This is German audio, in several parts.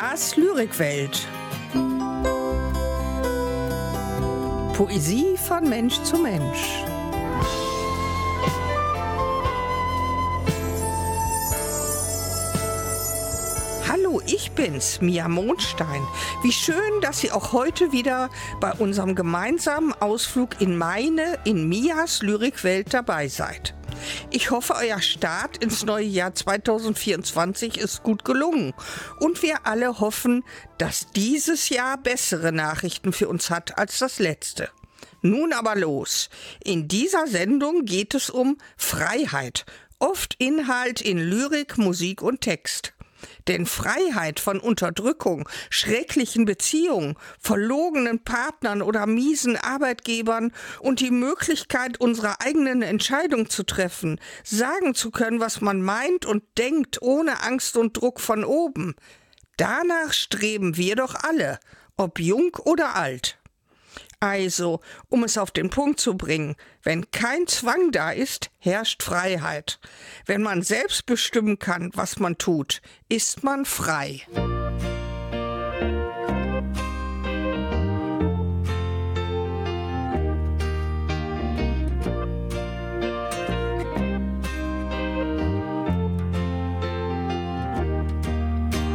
Mias Lyrikwelt. Poesie von Mensch zu Mensch. Hallo, ich bin's, Mia Mondstein. Wie schön, dass Sie auch heute wieder bei unserem gemeinsamen Ausflug in meine, in Mias Lyrikwelt dabei seid. Ich hoffe, euer Start ins neue Jahr 2024 ist gut gelungen und wir alle hoffen, dass dieses Jahr bessere Nachrichten für uns hat als das letzte. Nun aber los. In dieser Sendung geht es um Freiheit, oft Inhalt in Lyrik, Musik und Text. Denn Freiheit von Unterdrückung, schrecklichen Beziehungen, verlogenen Partnern oder miesen Arbeitgebern und die Möglichkeit, unsere eigenen Entscheidungen zu treffen, sagen zu können, was man meint und denkt, ohne Angst und Druck von oben. Danach streben wir doch alle, ob jung oder alt. Also, um es auf den Punkt zu bringen, wenn kein Zwang da ist, herrscht Freiheit. Wenn man selbst bestimmen kann, was man tut, ist man frei.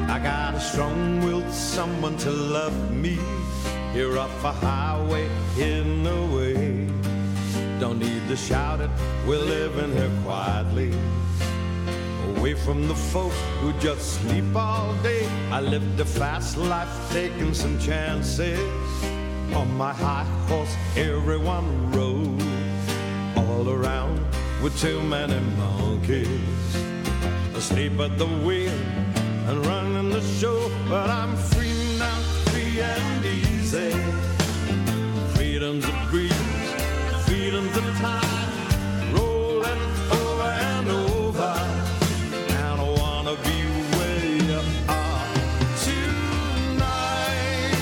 I got a strong-willed someone to love me Here off a highway in the way. Don't need to shout it, we're living here quietly. Away from the folks who just sleep all day. I lived a fast life, taking some chances. On my high horse, everyone rode. All around with too many monkeys. Asleep at the wheel and running the show, but I'm free now, free and say freedom's a breeze, freedom's a time, rolling over and over. And I wanna be where you are tonight,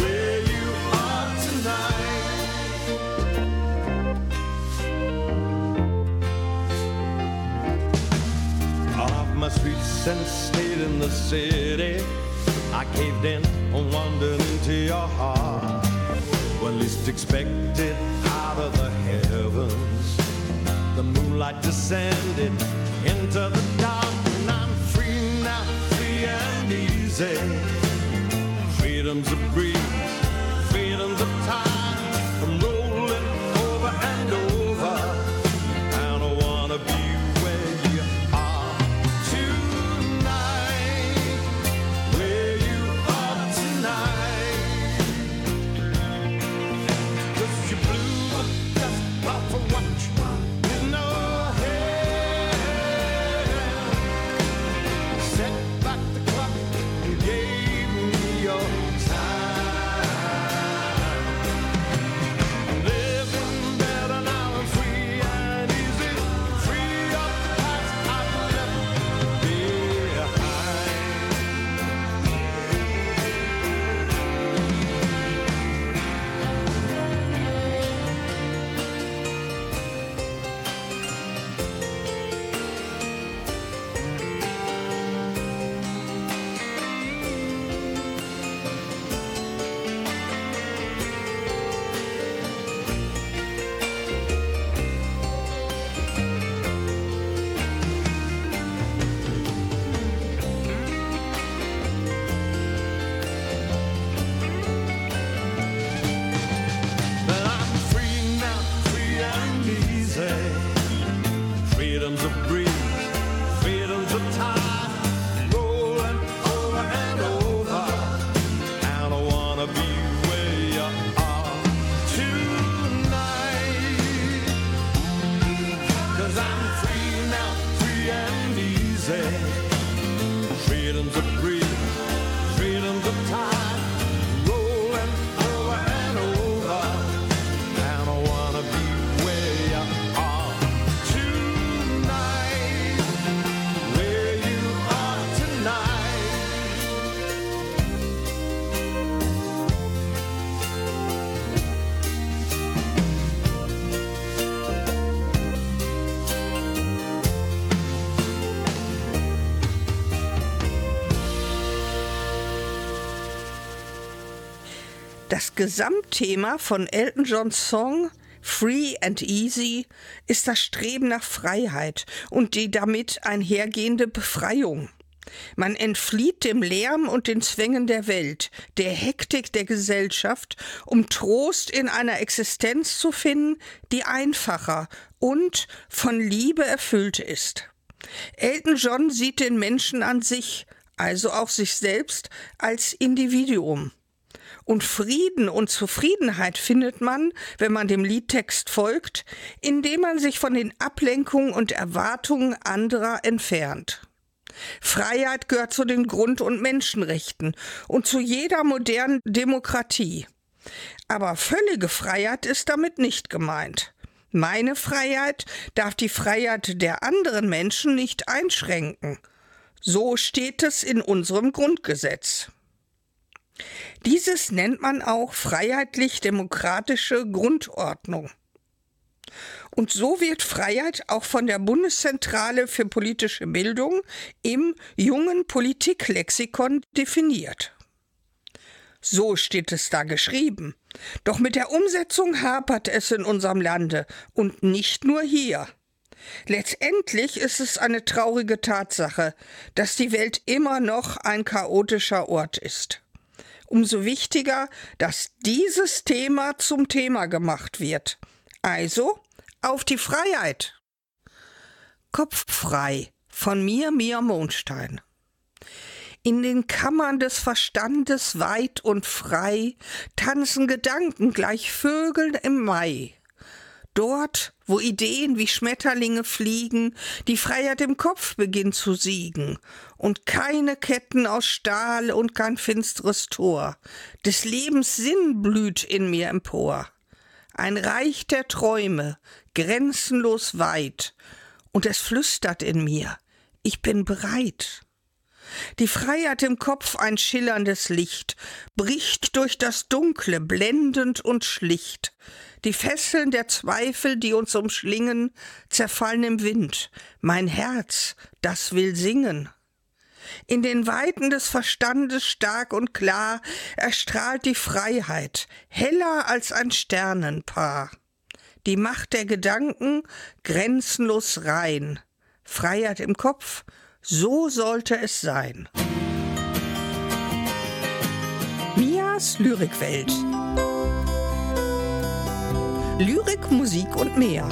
where you are tonight. Off my streets and stayed in the city. I caved in and wandered into your heart. When least expected, out of the heavens, the moonlight descended into the dark, and I'm free now, free and easy. Freedom's a breeze, freedom's a time, Das Gesamtthema von Elton Johns Song Free and Easy ist das Streben nach Freiheit und die damit einhergehende Befreiung. Man entflieht dem Lärm und den Zwängen der Welt, der Hektik der Gesellschaft, um Trost in einer Existenz zu finden, die einfacher und von Liebe erfüllt ist. Elton John sieht den Menschen an sich, also auch sich selbst, als Individuum. Und Frieden und Zufriedenheit findet man, wenn man dem Liedtext folgt, indem man sich von den Ablenkungen und Erwartungen anderer entfernt. Freiheit gehört zu den Grund- und Menschenrechten und zu jeder modernen Demokratie. Aber völlige Freiheit ist damit nicht gemeint. Meine Freiheit darf die Freiheit der anderen Menschen nicht einschränken. So steht es in unserem Grundgesetz. Dieses nennt man auch freiheitlich-demokratische Grundordnung. Und so wird Freiheit auch von der Bundeszentrale für politische Bildung im jungen Politiklexikon definiert. So steht es da geschrieben. Doch mit der Umsetzung hapert es in unserem Lande und nicht nur hier. Letztendlich ist es eine traurige Tatsache, dass die Welt immer noch ein chaotischer Ort ist. Umso wichtiger, dass dieses Thema zum Thema gemacht wird. Also auf die Freiheit. Kopffrei von mir, Mia Mondstein. In den Kammern des Verstandes weit und frei tanzen Gedanken gleich Vögeln im Mai. Dort, wo Ideen wie Schmetterlinge fliegen, die Freiheit im Kopf beginnt zu siegen, und keine Ketten aus Stahl und kein finsteres Tor, des Lebens Sinn blüht in mir empor. Ein Reich der Träume, grenzenlos weit, und es flüstert in mir, ich bin bereit. Die Freiheit im Kopf ein schillerndes Licht, bricht durch das Dunkle blendend und schlicht. Die Fesseln der Zweifel, die uns umschlingen, zerfallen im Wind. Mein Herz, das will singen. In den Weiten des Verstandes stark und klar erstrahlt die Freiheit, heller als ein Sternenpaar. Die Macht der Gedanken grenzenlos rein. Freiheit im Kopf, so sollte es sein. Mias Lyrikwelt. Lyrik, Musik und mehr.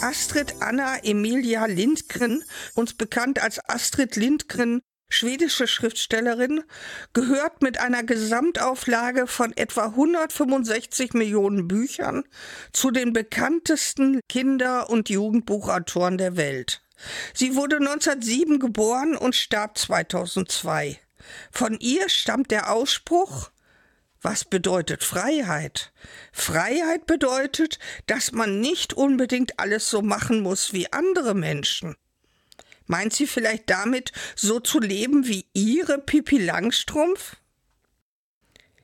Astrid Anna Emilia Lindgren, uns bekannt als Astrid Lindgren, schwedische Schriftstellerin, gehört mit einer Gesamtauflage von etwa 165 Millionen Büchern zu den bekanntesten Kinder- und Jugendbuchautoren der Welt. Sie wurde 1907 geboren und starb 2002. Von ihr stammt der Ausspruch was bedeutet Freiheit? Freiheit bedeutet, dass man nicht unbedingt alles so machen muss wie andere Menschen. Meint sie vielleicht damit, so zu leben wie ihre Pipi Langstrumpf?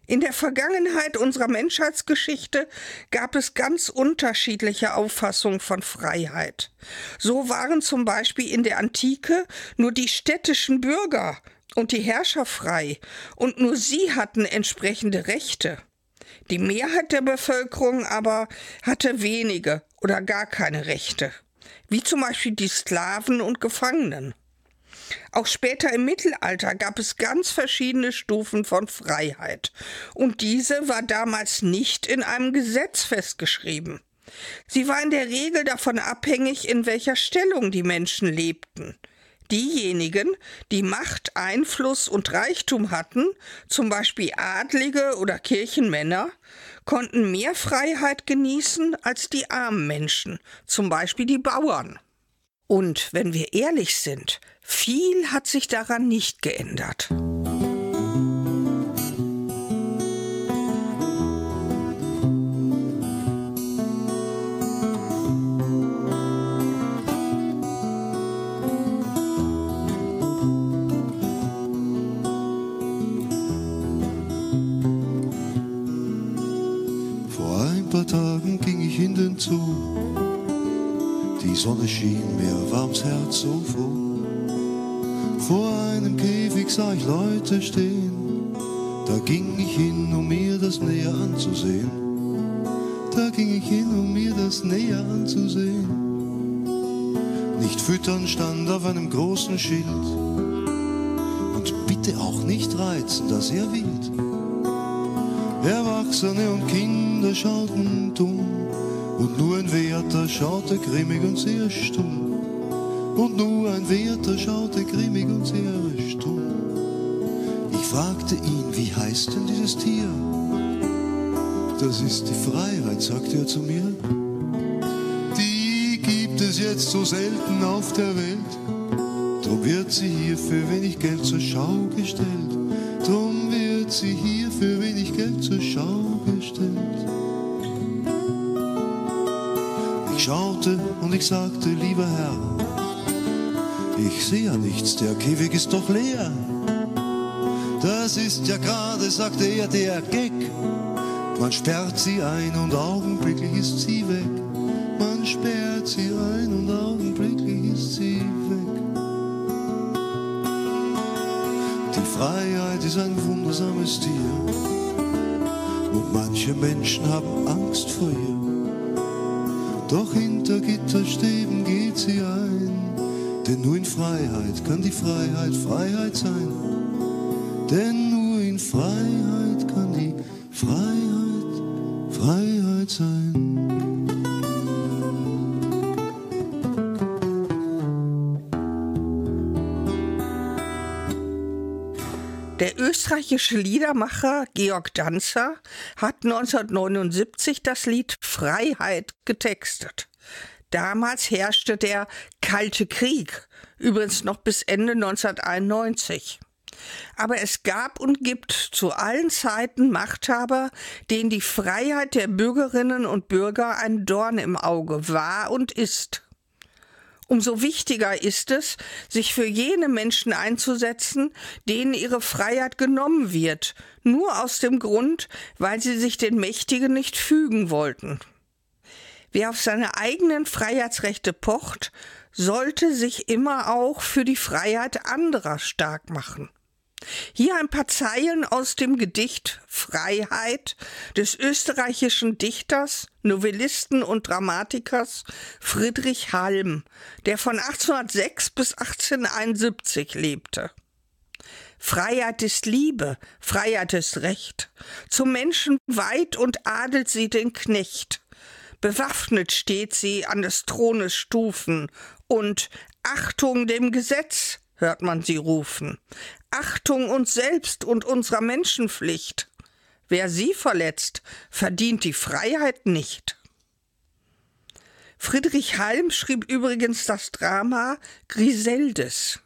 In der Vergangenheit unserer Menschheitsgeschichte gab es ganz unterschiedliche Auffassungen von Freiheit. So waren zum Beispiel in der Antike nur die städtischen Bürger und die Herrscher frei, und nur sie hatten entsprechende Rechte. Die Mehrheit der Bevölkerung aber hatte wenige oder gar keine Rechte wie zum Beispiel die Sklaven und Gefangenen. Auch später im Mittelalter gab es ganz verschiedene Stufen von Freiheit, und diese war damals nicht in einem Gesetz festgeschrieben. Sie war in der Regel davon abhängig, in welcher Stellung die Menschen lebten. Diejenigen, die Macht, Einfluss und Reichtum hatten, zum Beispiel Adlige oder Kirchenmänner, konnten mehr Freiheit genießen als die armen Menschen, zum Beispiel die Bauern. Und wenn wir ehrlich sind, viel hat sich daran nicht geändert. Die Sonne schien mir warms Herz so froh. Vor einem Käfig sah ich Leute stehen, da ging ich hin, um mir das näher anzusehen. Da ging ich hin, um mir das näher anzusehen. Nicht füttern stand auf einem großen Schild und bitte auch nicht reizen, das er wild. Erwachsene und Kinder schauten dumm und nur ein Wärter schaute grimmig und sehr stumm. Und nur ein Wärter schaute grimmig und sehr stumm. Ich fragte ihn, wie heißt denn dieses Tier? Das ist die Freiheit, sagte er zu mir. Die gibt es jetzt so selten auf der Welt. Drum wird sie hier für wenig Geld zur Schau gestellt. Drum wird sie hier ich sagte, lieber Herr, ich sehe ja nichts, der Käfig ist doch leer. Das ist ja gerade, sagte er, der Gag. Man sperrt sie ein und augenblicklich ist sie weg. Man sperrt sie ein und augenblicklich ist sie weg. Die Freiheit ist ein wundersames Tier. Und manche Menschen haben Angst kann die Freiheit Freiheit sein. Denn nur in Freiheit kann die Freiheit Freiheit sein. Der österreichische Liedermacher Georg Danzer hat 1979 das Lied Freiheit getextet. Damals herrschte der Kalte Krieg, übrigens noch bis Ende 1991. Aber es gab und gibt zu allen Zeiten Machthaber, denen die Freiheit der Bürgerinnen und Bürger ein Dorn im Auge war und ist. Umso wichtiger ist es, sich für jene Menschen einzusetzen, denen ihre Freiheit genommen wird, nur aus dem Grund, weil sie sich den Mächtigen nicht fügen wollten. Wer auf seine eigenen Freiheitsrechte pocht, sollte sich immer auch für die Freiheit anderer stark machen. Hier ein paar Zeilen aus dem Gedicht Freiheit des österreichischen Dichters, Novellisten und Dramatikers Friedrich Halm, der von 1806 bis 1871 lebte. Freiheit ist Liebe, Freiheit ist Recht. Zum Menschen weit und adelt sie den Knecht. Bewaffnet steht sie an des Thrones Stufen und Achtung dem Gesetz, hört man sie rufen. Achtung uns selbst und unserer Menschenpflicht. Wer sie verletzt, verdient die Freiheit nicht. Friedrich Halm schrieb übrigens das Drama Griseldes.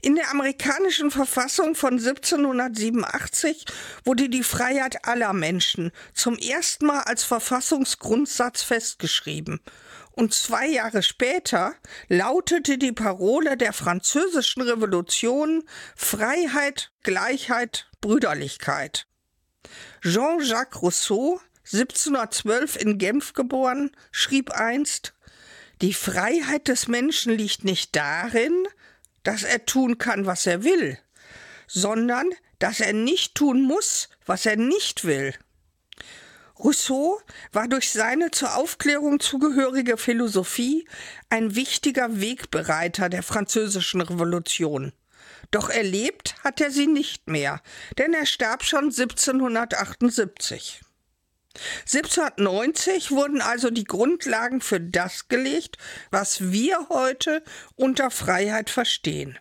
In der amerikanischen Verfassung von 1787 wurde die Freiheit aller Menschen zum ersten Mal als Verfassungsgrundsatz festgeschrieben. Und zwei Jahre später lautete die Parole der französischen Revolution Freiheit, Gleichheit, Brüderlichkeit. Jean-Jacques Rousseau, 1712 in Genf geboren, schrieb einst Die Freiheit des Menschen liegt nicht darin, dass er tun kann, was er will, sondern dass er nicht tun muss, was er nicht will. Rousseau war durch seine zur Aufklärung zugehörige Philosophie ein wichtiger Wegbereiter der französischen Revolution. Doch erlebt hat er sie nicht mehr, denn er starb schon 1778. 1790 wurden also die Grundlagen für das gelegt, was wir heute unter Freiheit verstehen.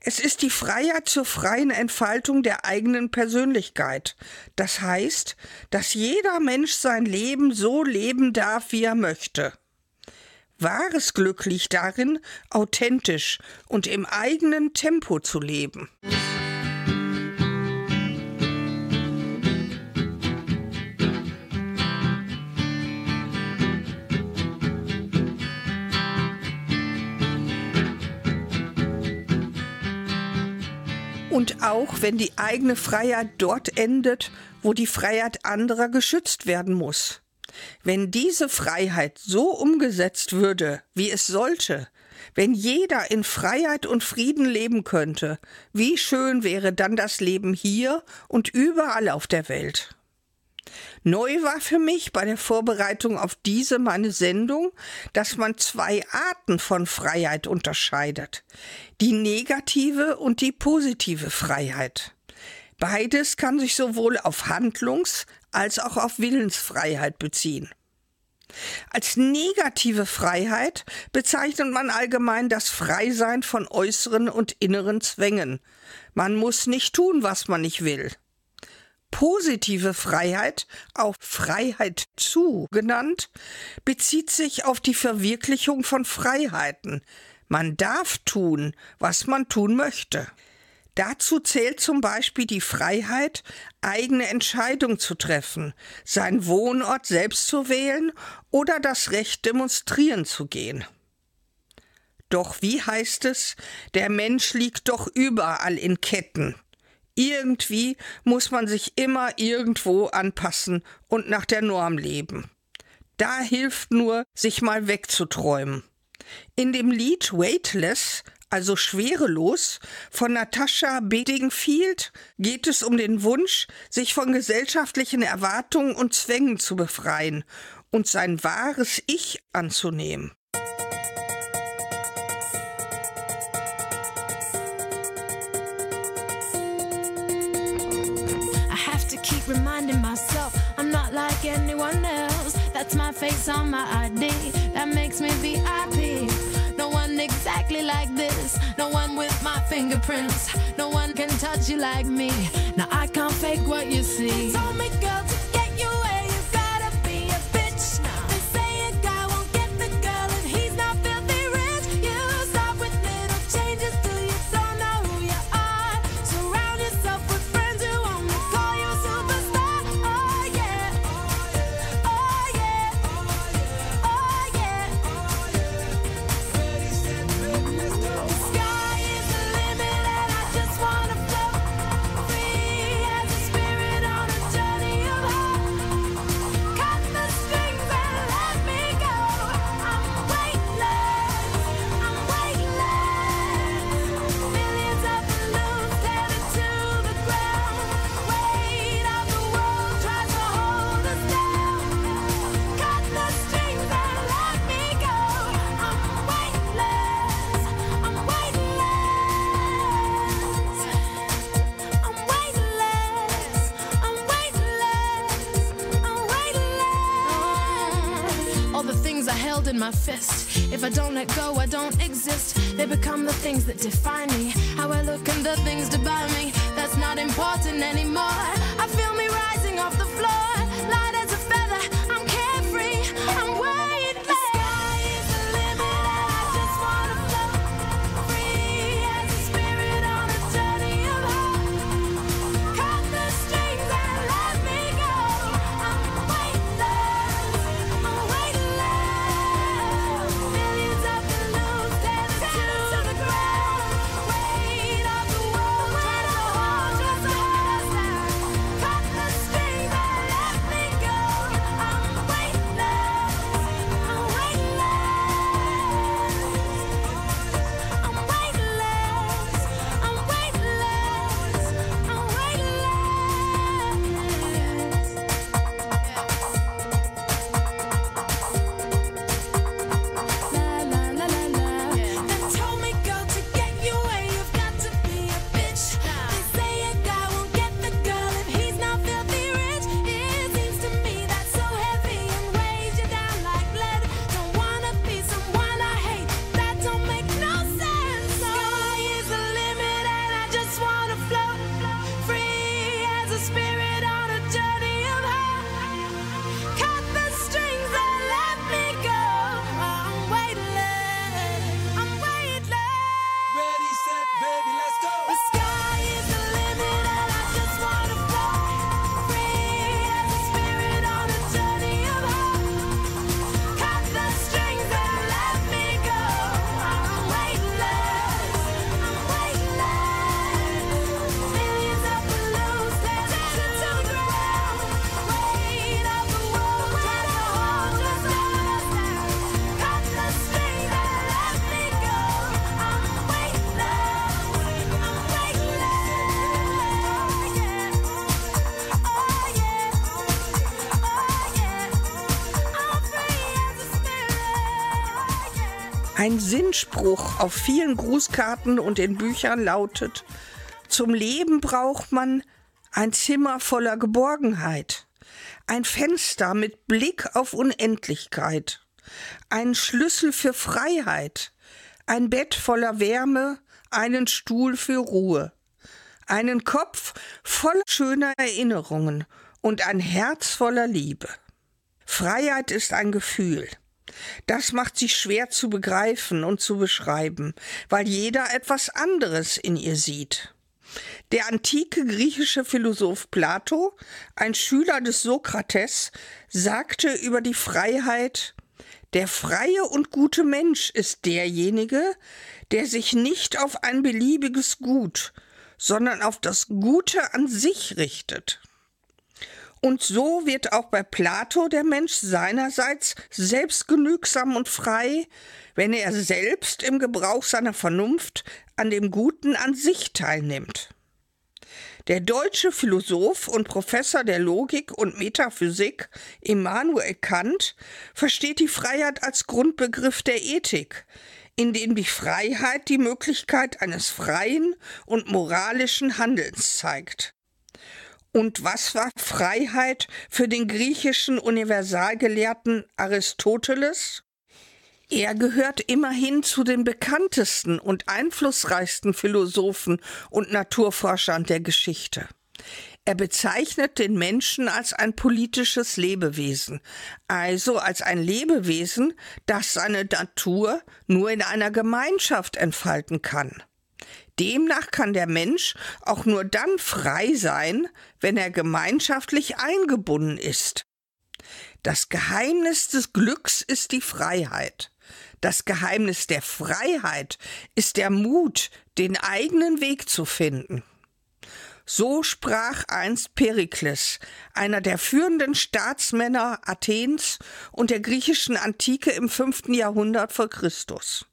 Es ist die Freiheit zur freien Entfaltung der eigenen Persönlichkeit. Das heißt, dass jeder Mensch sein Leben so leben darf, wie er möchte. Wahres Glück liegt darin, authentisch und im eigenen Tempo zu leben. Und auch wenn die eigene Freiheit dort endet, wo die Freiheit anderer geschützt werden muss. Wenn diese Freiheit so umgesetzt würde, wie es sollte, Wenn jeder in Freiheit und Frieden leben könnte, wie schön wäre dann das Leben hier und überall auf der Welt. Neu war für mich bei der Vorbereitung auf diese meine Sendung, dass man zwei Arten von Freiheit unterscheidet. Die negative und die positive Freiheit. Beides kann sich sowohl auf Handlungs- als auch auf Willensfreiheit beziehen. Als negative Freiheit bezeichnet man allgemein das Freisein von äußeren und inneren Zwängen. Man muss nicht tun, was man nicht will. Positive Freiheit, auch Freiheit zu genannt, bezieht sich auf die Verwirklichung von Freiheiten. Man darf tun, was man tun möchte. Dazu zählt zum Beispiel die Freiheit, eigene Entscheidungen zu treffen, seinen Wohnort selbst zu wählen oder das Recht demonstrieren zu gehen. Doch wie heißt es, der Mensch liegt doch überall in Ketten. Irgendwie muss man sich immer irgendwo anpassen und nach der Norm leben. Da hilft nur, sich mal wegzuträumen. In dem Lied Weightless, also schwerelos, von Natascha Bedingfield geht es um den Wunsch, sich von gesellschaftlichen Erwartungen und Zwängen zu befreien und sein wahres Ich anzunehmen. Reminding myself I'm not like anyone else. That's my face on my ID. That makes me VIP. No one exactly like this. No one with my fingerprints. No one can touch you like me. Now I can't fake what you see. Told me, girl, things that define Ein Sinnspruch auf vielen Grußkarten und in Büchern lautet, zum Leben braucht man ein Zimmer voller Geborgenheit, ein Fenster mit Blick auf Unendlichkeit, einen Schlüssel für Freiheit, ein Bett voller Wärme, einen Stuhl für Ruhe, einen Kopf voll schöner Erinnerungen und ein Herz voller Liebe. Freiheit ist ein Gefühl. Das macht sie schwer zu begreifen und zu beschreiben, weil jeder etwas anderes in ihr sieht. Der antike griechische Philosoph Plato, ein Schüler des Sokrates, sagte über die Freiheit Der freie und gute Mensch ist derjenige, der sich nicht auf ein beliebiges Gut, sondern auf das Gute an sich richtet. Und so wird auch bei Plato der Mensch seinerseits selbstgenügsam und frei, wenn er selbst im Gebrauch seiner Vernunft an dem Guten an sich teilnimmt. Der deutsche Philosoph und Professor der Logik und Metaphysik Immanuel Kant versteht die Freiheit als Grundbegriff der Ethik, in dem die Freiheit die Möglichkeit eines freien und moralischen Handelns zeigt. Und was war Freiheit für den griechischen Universalgelehrten Aristoteles? Er gehört immerhin zu den bekanntesten und einflussreichsten Philosophen und Naturforschern der Geschichte. Er bezeichnet den Menschen als ein politisches Lebewesen, also als ein Lebewesen, das seine Natur nur in einer Gemeinschaft entfalten kann. Demnach kann der Mensch auch nur dann frei sein, wenn er gemeinschaftlich eingebunden ist. Das Geheimnis des Glücks ist die Freiheit. Das Geheimnis der Freiheit ist der Mut, den eigenen Weg zu finden. So sprach einst Perikles, einer der führenden Staatsmänner Athens und der griechischen Antike im fünften Jahrhundert vor Christus.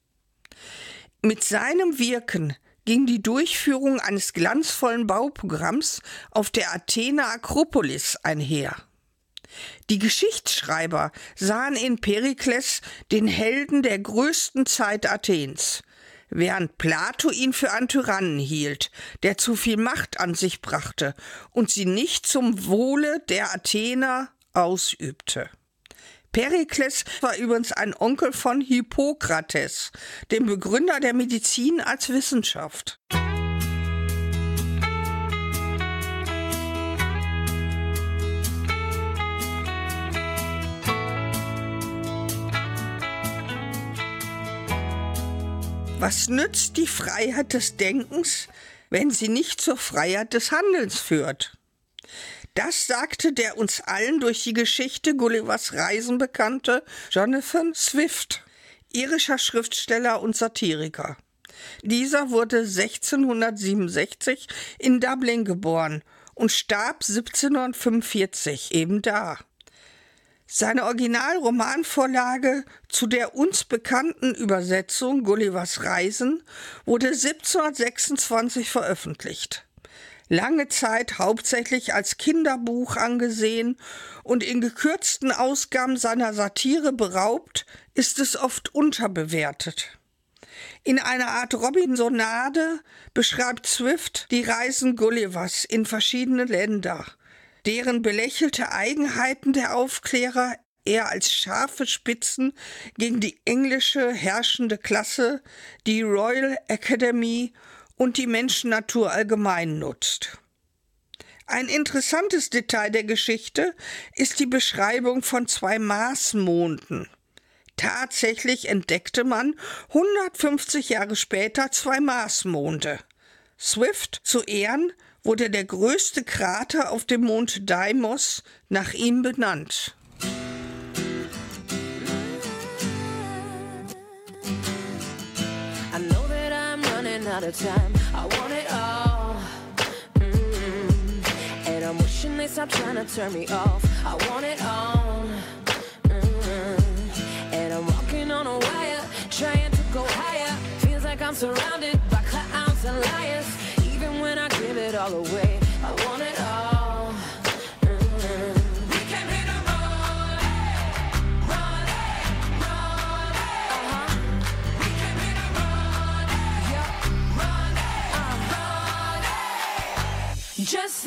Mit seinem Wirken ging die Durchführung eines glanzvollen Bauprogramms auf der Athener Akropolis einher. Die Geschichtsschreiber sahen in Perikles den Helden der größten Zeit Athens, während Plato ihn für einen Tyrannen hielt, der zu viel Macht an sich brachte und sie nicht zum Wohle der Athener ausübte. Perikles war übrigens ein Onkel von Hippokrates, dem Begründer der Medizin als Wissenschaft. Was nützt die Freiheit des Denkens, wenn sie nicht zur Freiheit des Handelns führt? Das sagte der uns allen durch die Geschichte Gullivers Reisen bekannte Jonathan Swift, irischer Schriftsteller und Satiriker. Dieser wurde 1667 in Dublin geboren und starb 1745 eben da. Seine Originalromanvorlage zu der uns bekannten Übersetzung Gullivers Reisen wurde 1726 veröffentlicht. Lange Zeit hauptsächlich als Kinderbuch angesehen und in gekürzten Ausgaben seiner Satire beraubt, ist es oft unterbewertet. In einer Art Robinsonade beschreibt Swift die Reisen Gullivers in verschiedene Länder deren belächelte Eigenheiten der Aufklärer er als scharfe Spitzen gegen die englische herrschende Klasse, die Royal Academy und die Menschennatur allgemein nutzt. Ein interessantes Detail der Geschichte ist die Beschreibung von zwei Marsmonden. Tatsächlich entdeckte man 150 Jahre später zwei Marsmonde. Swift zu Ehren wurde der größte Krater auf dem Mond Deimos nach ihm benannt. Out of time. I want it all. Mm-hmm. And I'm wishing they stop trying to turn me off. I want it all. Mm-hmm. And I'm walking on a wire, trying to go higher. Feels like I'm surrounded by clowns and liars Even when I give it all away. I want it just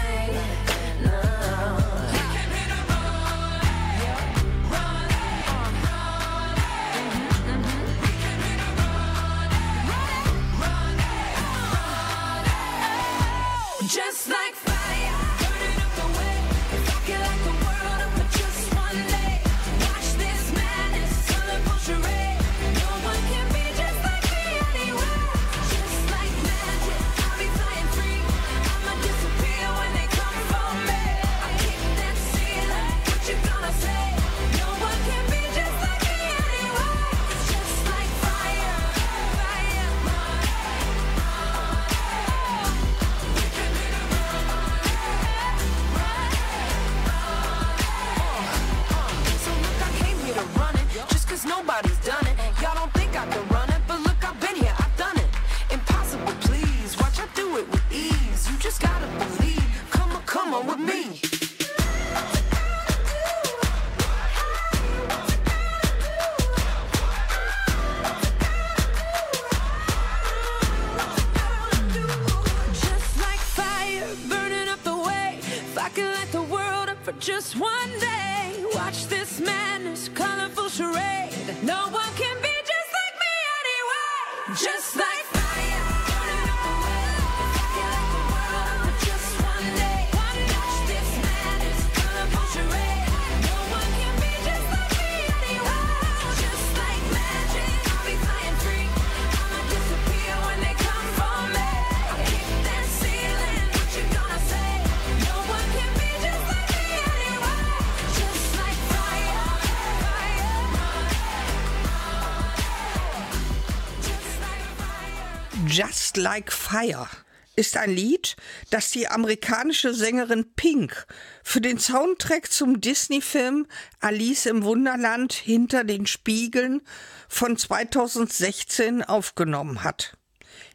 Just Like Fire ist ein Lied, das die amerikanische Sängerin Pink für den Soundtrack zum Disney-Film Alice im Wunderland hinter den Spiegeln von 2016 aufgenommen hat.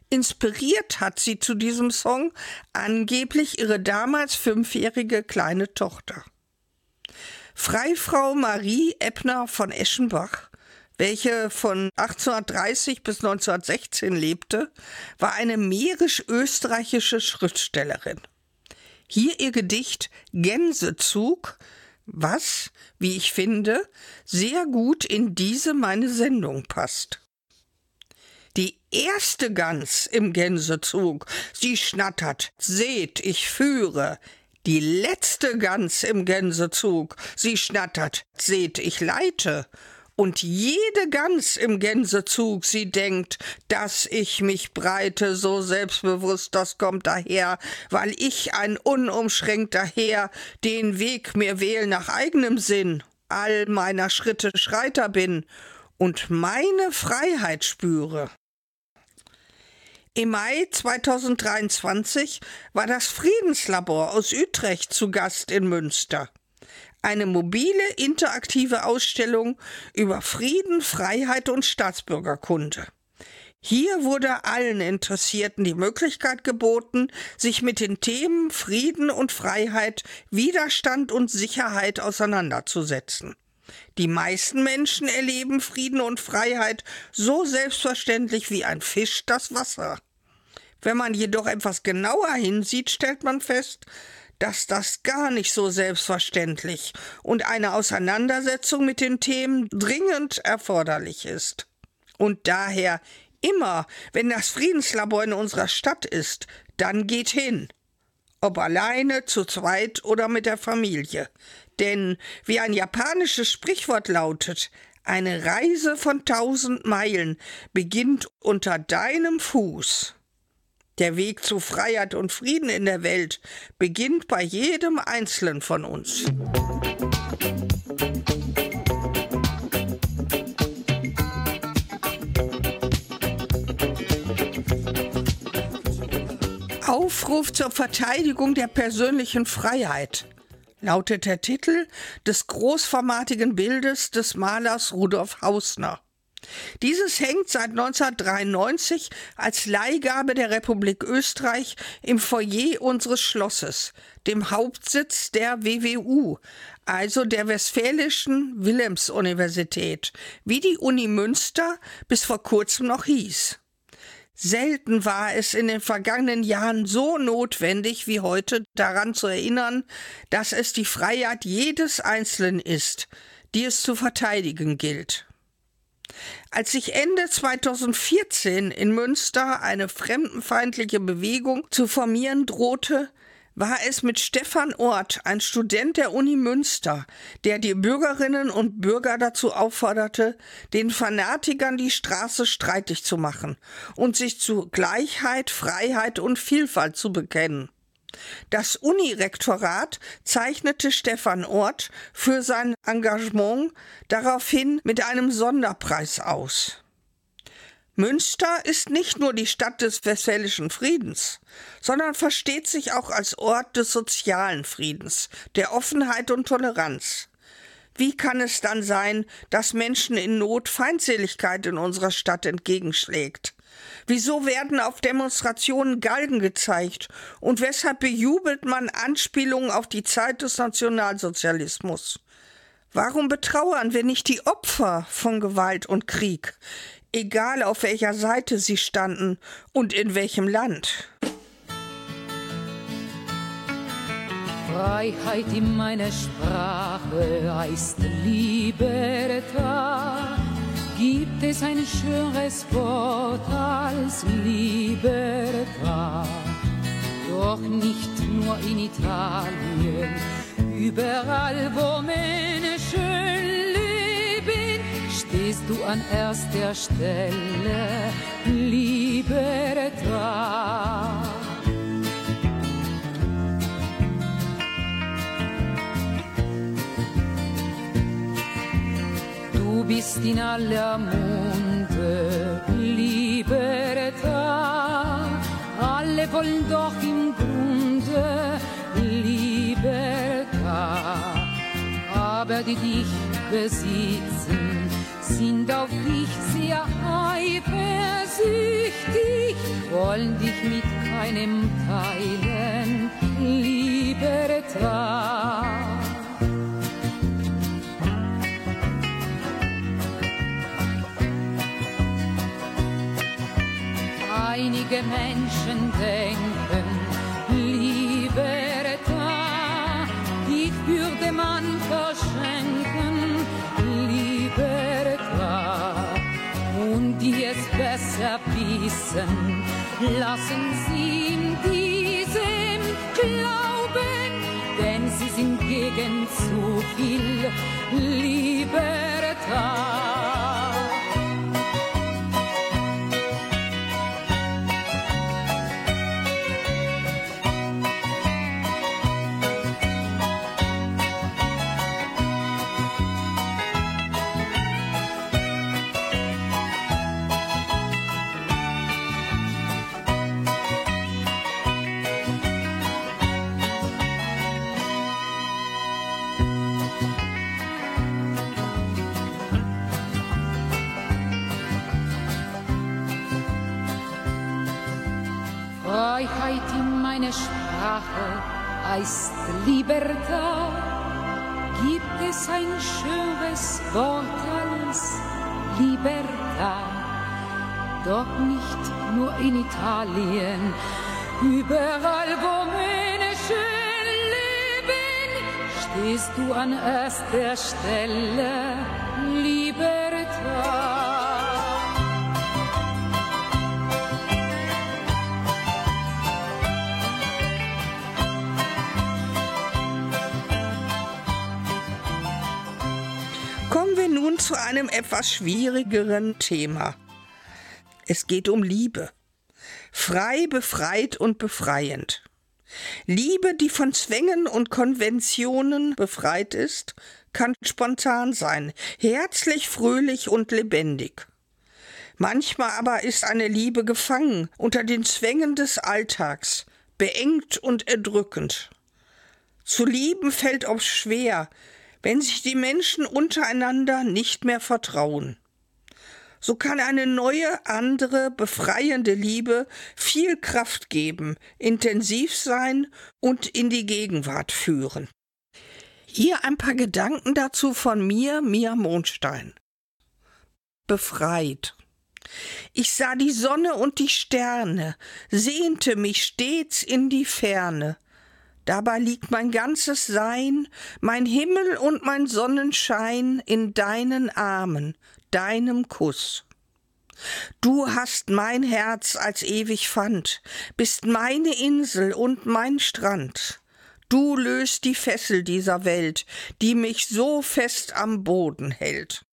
Inspiriert hat sie zu diesem Song angeblich ihre damals fünfjährige kleine Tochter. Freifrau Marie Ebner von Eschenbach, welche von 1830 bis 1916 lebte, war eine mährisch-österreichische Schriftstellerin. Hier ihr Gedicht Gänsezug, was, wie ich finde, sehr gut in diese meine Sendung passt. Die erste Gans im Gänsezug, sie schnattert, seht, ich führe. Die letzte Gans im Gänsezug, sie schnattert, seht, ich leite. Und jede Gans im Gänsezug, sie denkt, dass ich mich breite, so selbstbewusst, das kommt daher, weil ich ein unumschränkter Herr den Weg mir wähl nach eigenem Sinn, all meiner Schritte Schreiter bin und meine Freiheit spüre. Im Mai 2023 war das Friedenslabor aus Utrecht zu Gast in Münster. Eine mobile, interaktive Ausstellung über Frieden, Freiheit und Staatsbürgerkunde. Hier wurde allen Interessierten die Möglichkeit geboten, sich mit den Themen Frieden und Freiheit, Widerstand und Sicherheit auseinanderzusetzen. Die meisten Menschen erleben Frieden und Freiheit so selbstverständlich wie ein Fisch das Wasser. Wenn man jedoch etwas genauer hinsieht, stellt man fest, dass das gar nicht so selbstverständlich und eine Auseinandersetzung mit den Themen dringend erforderlich ist. Und daher immer, wenn das Friedenslabor in unserer Stadt ist, dann geht hin. Ob alleine, zu zweit oder mit der Familie. Denn, wie ein japanisches Sprichwort lautet, eine Reise von tausend Meilen beginnt unter deinem Fuß. Der Weg zu Freiheit und Frieden in der Welt beginnt bei jedem Einzelnen von uns. Aufruf zur Verteidigung der persönlichen Freiheit lautet der Titel des großformatigen Bildes des Malers Rudolf Hausner. Dieses hängt seit 1993 als Leihgabe der Republik Österreich im Foyer unseres Schlosses, dem Hauptsitz der WWU, also der Westfälischen Wilhelms-Universität, wie die Uni Münster bis vor kurzem noch hieß. Selten war es in den vergangenen Jahren so notwendig wie heute daran zu erinnern, dass es die Freiheit jedes Einzelnen ist, die es zu verteidigen gilt. Als sich Ende 2014 in Münster eine fremdenfeindliche Bewegung zu formieren drohte, war es mit Stefan Ort, ein Student der Uni Münster, der die Bürgerinnen und Bürger dazu aufforderte, den Fanatikern die Straße streitig zu machen und sich zu Gleichheit, Freiheit und Vielfalt zu bekennen. Das Unirektorat zeichnete Stefan Ort für sein Engagement daraufhin mit einem Sonderpreis aus. Münster ist nicht nur die Stadt des westfälischen Friedens, sondern versteht sich auch als Ort des sozialen Friedens, der Offenheit und Toleranz. Wie kann es dann sein, dass Menschen in Not Feindseligkeit in unserer Stadt entgegenschlägt? Wieso werden auf Demonstrationen Galgen gezeigt? Und weshalb bejubelt man Anspielungen auf die Zeit des Nationalsozialismus? Warum betrauern wir nicht die Opfer von Gewalt und Krieg, egal auf welcher Seite sie standen und in welchem Land? Freiheit in meiner Sprache heißt Libertad. Gibt es ein schöneres Wort als Libertad? Doch nicht nur in Italien, überall wo Menschen leben, stehst du an erster Stelle, Libertad. Bist in aller Munde, Libertà. Alle wollen doch im Grunde Libertà. Aber die dich besitzen, sind auf dich sehr eifersüchtig, wollen dich mit keinem teilen, Libertà. Einige Menschen denken, Libertà, dich würde man verschenken, Libertà. Und die es besser wissen, lassen sie in diesem glauben, denn sie sind gegen zu viel Libertà. meine heißt Libertà. Gibt es ein schönes Wort als Libertà? Doch nicht nur in Italien, überall wo Menschen leben, stehst du an erster Stelle, Libertà. Zu einem etwas schwierigeren Thema. Es geht um Liebe. Frei, befreit und befreiend. Liebe, die von Zwängen und Konventionen befreit ist, kann spontan sein, herzlich, fröhlich und lebendig. Manchmal aber ist eine Liebe gefangen unter den Zwängen des Alltags, beengt und erdrückend. Zu lieben fällt oft schwer, wenn sich die Menschen untereinander nicht mehr vertrauen. so kann eine neue, andere, befreiende Liebe viel Kraft geben, intensiv sein und in die Gegenwart führen. Hier ein paar Gedanken dazu von mir, Mia Mondstein. Befreit. Ich sah die Sonne und die Sterne, sehnte mich stets in die Ferne. Dabei liegt mein ganzes Sein, mein Himmel und mein Sonnenschein in deinen Armen, deinem Kuss. Du hast mein Herz als ewig Pfand, bist meine Insel und mein Strand. Du löst die Fessel dieser Welt, die mich so fest am Boden hält.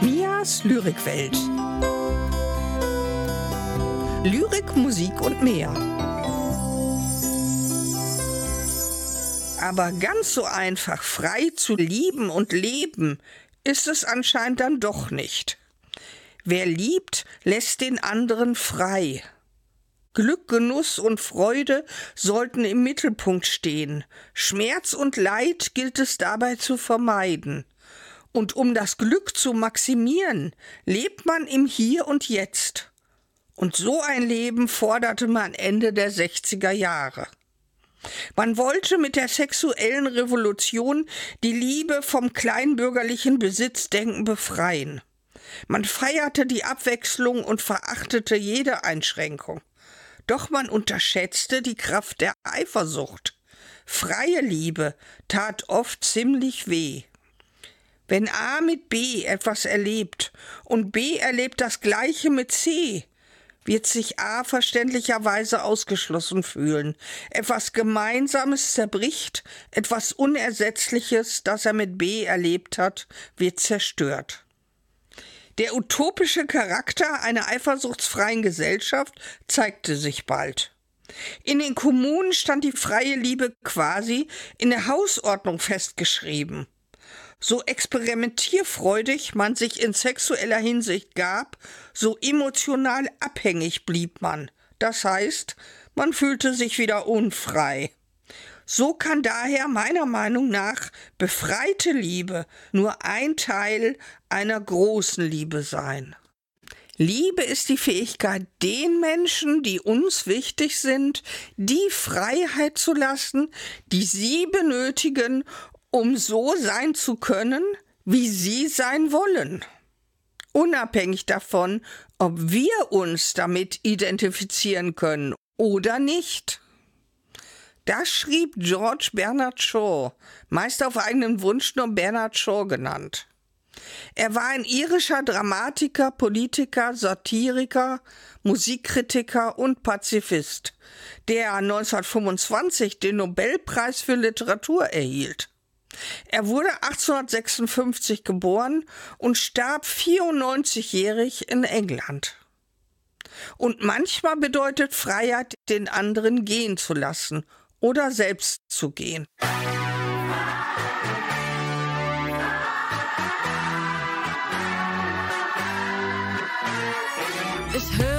Mias Lyrikwelt. Lyrik, Musik und mehr. Aber ganz so einfach frei zu lieben und leben ist es anscheinend dann doch nicht. Wer liebt, lässt den anderen frei. Glück, Genuss und Freude sollten im Mittelpunkt stehen. Schmerz und Leid gilt es dabei zu vermeiden. Und um das Glück zu maximieren, lebt man im Hier und Jetzt. Und so ein Leben forderte man Ende der 60er Jahre. Man wollte mit der sexuellen Revolution die Liebe vom kleinbürgerlichen Besitzdenken befreien. Man feierte die Abwechslung und verachtete jede Einschränkung. Doch man unterschätzte die Kraft der Eifersucht. Freie Liebe tat oft ziemlich weh. Wenn A mit B etwas erlebt und B erlebt das gleiche mit C, wird sich A verständlicherweise ausgeschlossen fühlen. Etwas Gemeinsames zerbricht, etwas Unersetzliches, das er mit B erlebt hat, wird zerstört. Der utopische Charakter einer eifersuchtsfreien Gesellschaft zeigte sich bald. In den Kommunen stand die freie Liebe quasi in der Hausordnung festgeschrieben. So experimentierfreudig man sich in sexueller Hinsicht gab, so emotional abhängig blieb man. Das heißt, man fühlte sich wieder unfrei. So kann daher meiner Meinung nach befreite Liebe nur ein Teil einer großen Liebe sein. Liebe ist die Fähigkeit, den Menschen, die uns wichtig sind, die Freiheit zu lassen, die sie benötigen, um so sein zu können, wie sie sein wollen. Unabhängig davon, ob wir uns damit identifizieren können oder nicht. Das schrieb George Bernard Shaw, meist auf eigenen Wunsch nur Bernard Shaw genannt. Er war ein irischer Dramatiker, Politiker, Satiriker, Musikkritiker und Pazifist, der 1925 den Nobelpreis für Literatur erhielt. Er wurde 1856 geboren und starb 94-jährig in England. Und manchmal bedeutet Freiheit, den anderen gehen zu lassen oder selbst zu gehen. Ich höre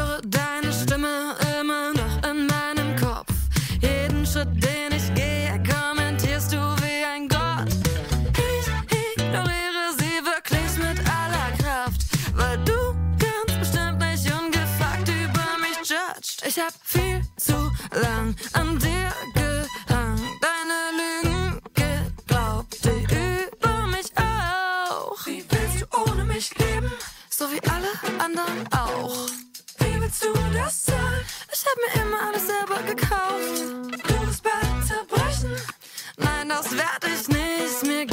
Ich hab viel zu lang an dir gehangen, deine Lügen geglaubt, die über mich auch. Wie willst du ohne mich leben? So wie alle anderen auch. Wie willst du das sein? Ich hab mir immer alles selber gekauft. Du wirst bald zerbrechen. Nein, das werd ich nicht. Mir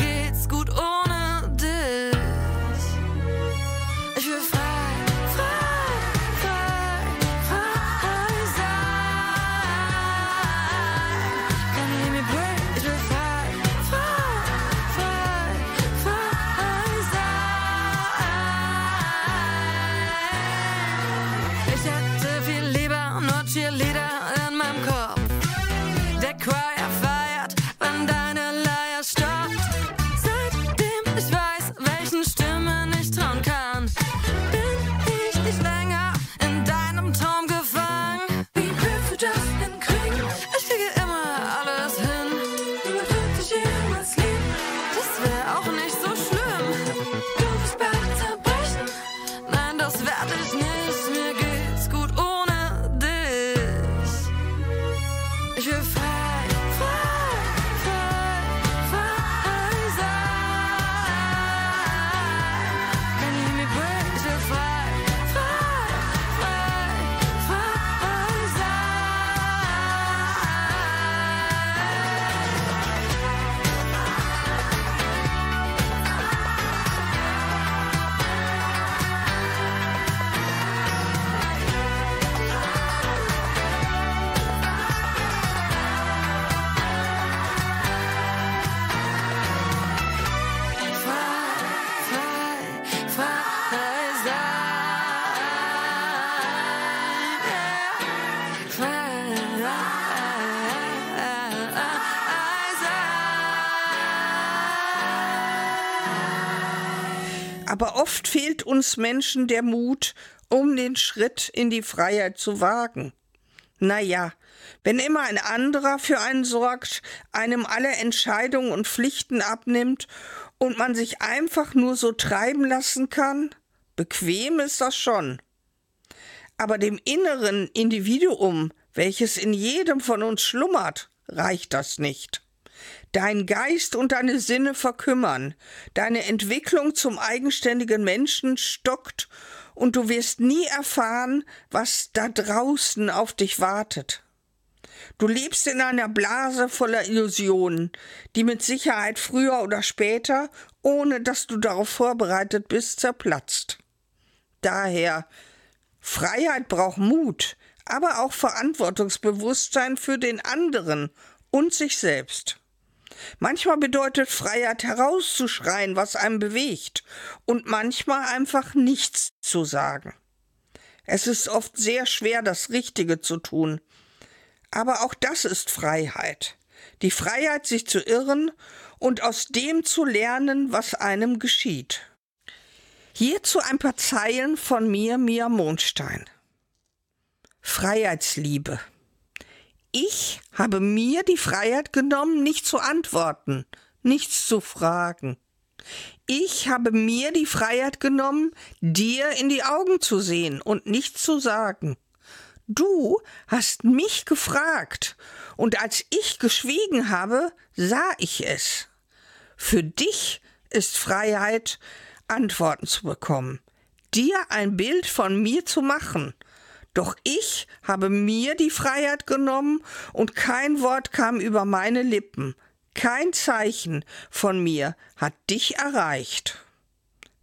Aber oft fehlt uns Menschen der Mut, um den Schritt in die Freiheit zu wagen. Naja, wenn immer ein anderer für einen sorgt, einem alle Entscheidungen und Pflichten abnimmt und man sich einfach nur so treiben lassen kann, bequem ist das schon. Aber dem inneren Individuum, welches in jedem von uns schlummert, reicht das nicht. Dein Geist und deine Sinne verkümmern, deine Entwicklung zum eigenständigen Menschen stockt und du wirst nie erfahren, was da draußen auf dich wartet. Du lebst in einer Blase voller Illusionen, die mit Sicherheit früher oder später, ohne dass du darauf vorbereitet bist, zerplatzt. Daher Freiheit braucht Mut, aber auch Verantwortungsbewusstsein für den anderen und sich selbst. Manchmal bedeutet Freiheit herauszuschreien, was einem bewegt, und manchmal einfach nichts zu sagen. Es ist oft sehr schwer, das Richtige zu tun. Aber auch das ist Freiheit. Die Freiheit, sich zu irren und aus dem zu lernen, was einem geschieht. Hierzu ein paar Zeilen von mir, Mia Mondstein. Freiheitsliebe. Ich habe mir die Freiheit genommen, nicht zu antworten, nichts zu fragen. Ich habe mir die Freiheit genommen, dir in die Augen zu sehen und nichts zu sagen. Du hast mich gefragt, und als ich geschwiegen habe, sah ich es. Für dich ist Freiheit, Antworten zu bekommen, dir ein Bild von mir zu machen, doch ich habe mir die Freiheit genommen und kein Wort kam über meine Lippen, kein Zeichen von mir hat dich erreicht.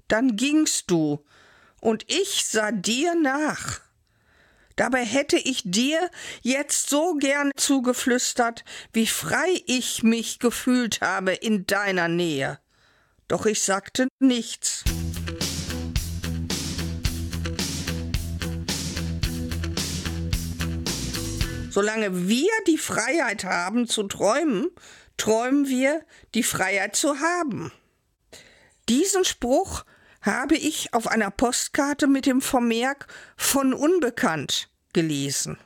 Dann gingst du, und ich sah dir nach. Dabei hätte ich dir jetzt so gern zugeflüstert, wie frei ich mich gefühlt habe in deiner Nähe. Doch ich sagte nichts. Solange wir die Freiheit haben zu träumen, träumen wir die Freiheit zu haben. Diesen Spruch habe ich auf einer Postkarte mit dem Vermerk von unbekannt gelesen.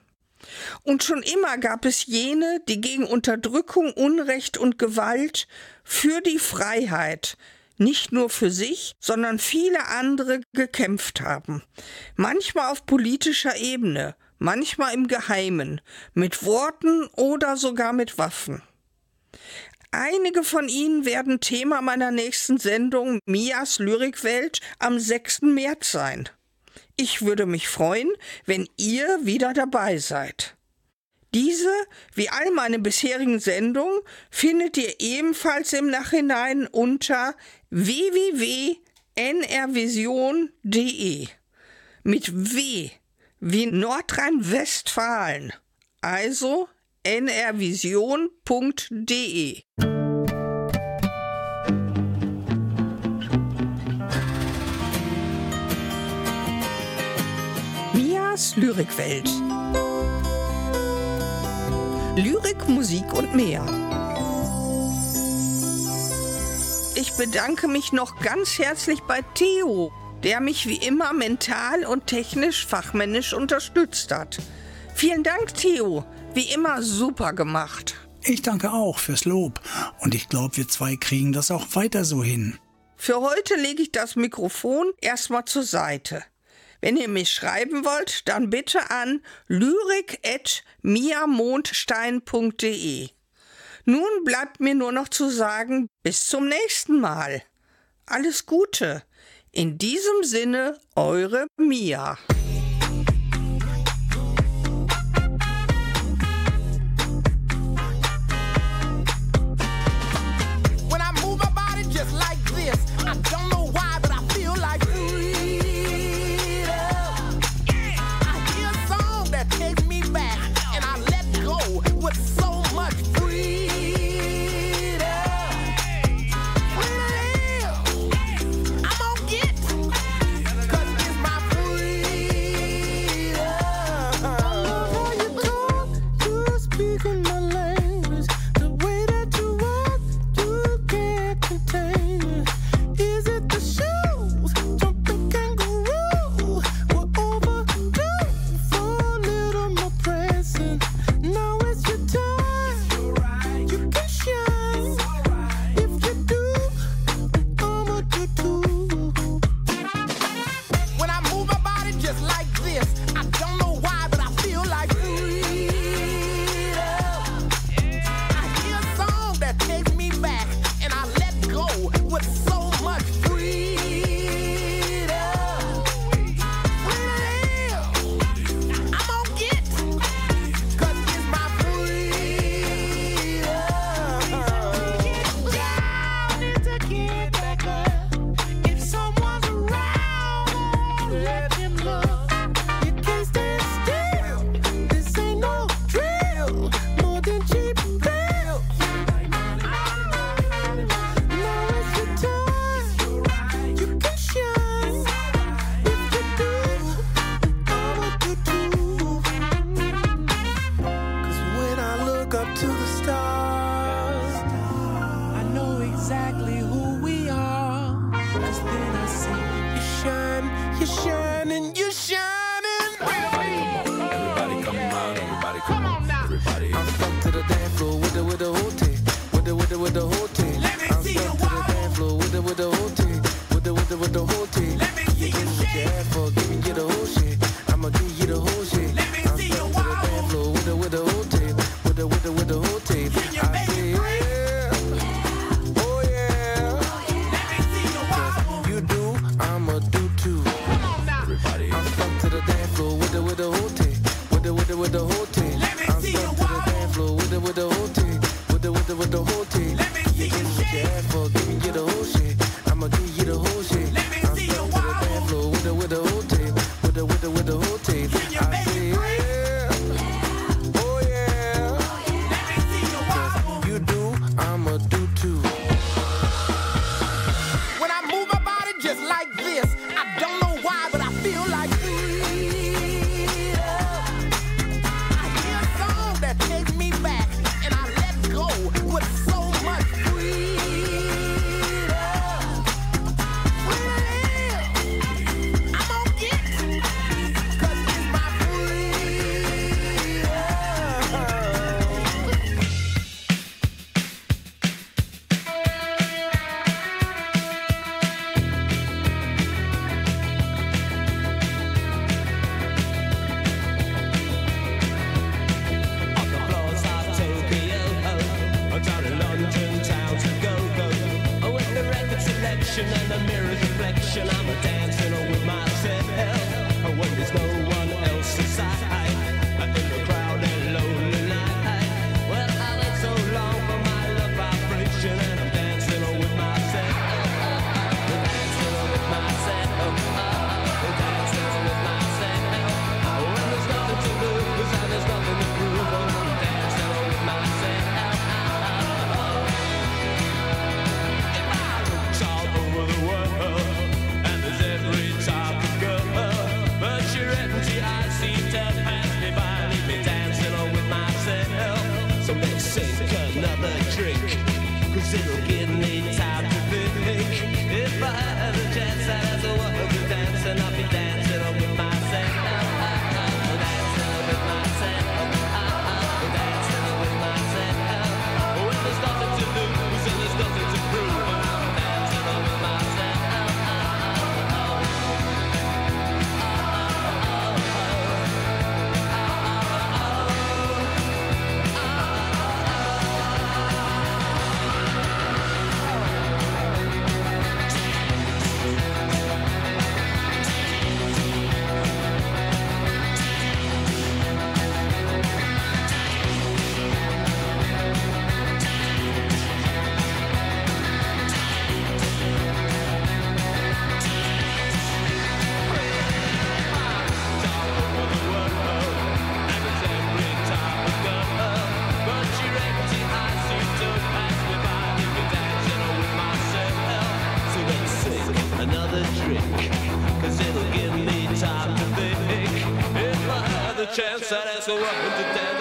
Und schon immer gab es jene, die gegen Unterdrückung, Unrecht und Gewalt für die Freiheit, nicht nur für sich, sondern viele andere gekämpft haben. Manchmal auf politischer Ebene, manchmal im Geheimen, mit Worten oder sogar mit Waffen. Einige von ihnen werden Thema meiner nächsten Sendung Mias Lyrikwelt am 6. März sein. Ich würde mich freuen, wenn ihr wieder dabei seid. Diese, wie all meine bisherigen Sendungen, findet ihr ebenfalls im Nachhinein unter www.nrvision.de mit W wie Nordrhein-Westfalen, also nrvision.de. Mias Lyrikwelt. Lyrik, Musik und mehr. Ich bedanke mich noch ganz herzlich bei Theo der mich wie immer mental und technisch fachmännisch unterstützt hat. Vielen Dank, Theo. Wie immer super gemacht. Ich danke auch fürs Lob und ich glaube, wir zwei kriegen das auch weiter so hin. Für heute lege ich das Mikrofon erstmal zur Seite. Wenn ihr mich schreiben wollt, dann bitte an lyrik.miamondstein.de. Nun bleibt mir nur noch zu sagen, bis zum nächsten Mal. Alles Gute. In diesem Sinne, eure Mia. so up into death.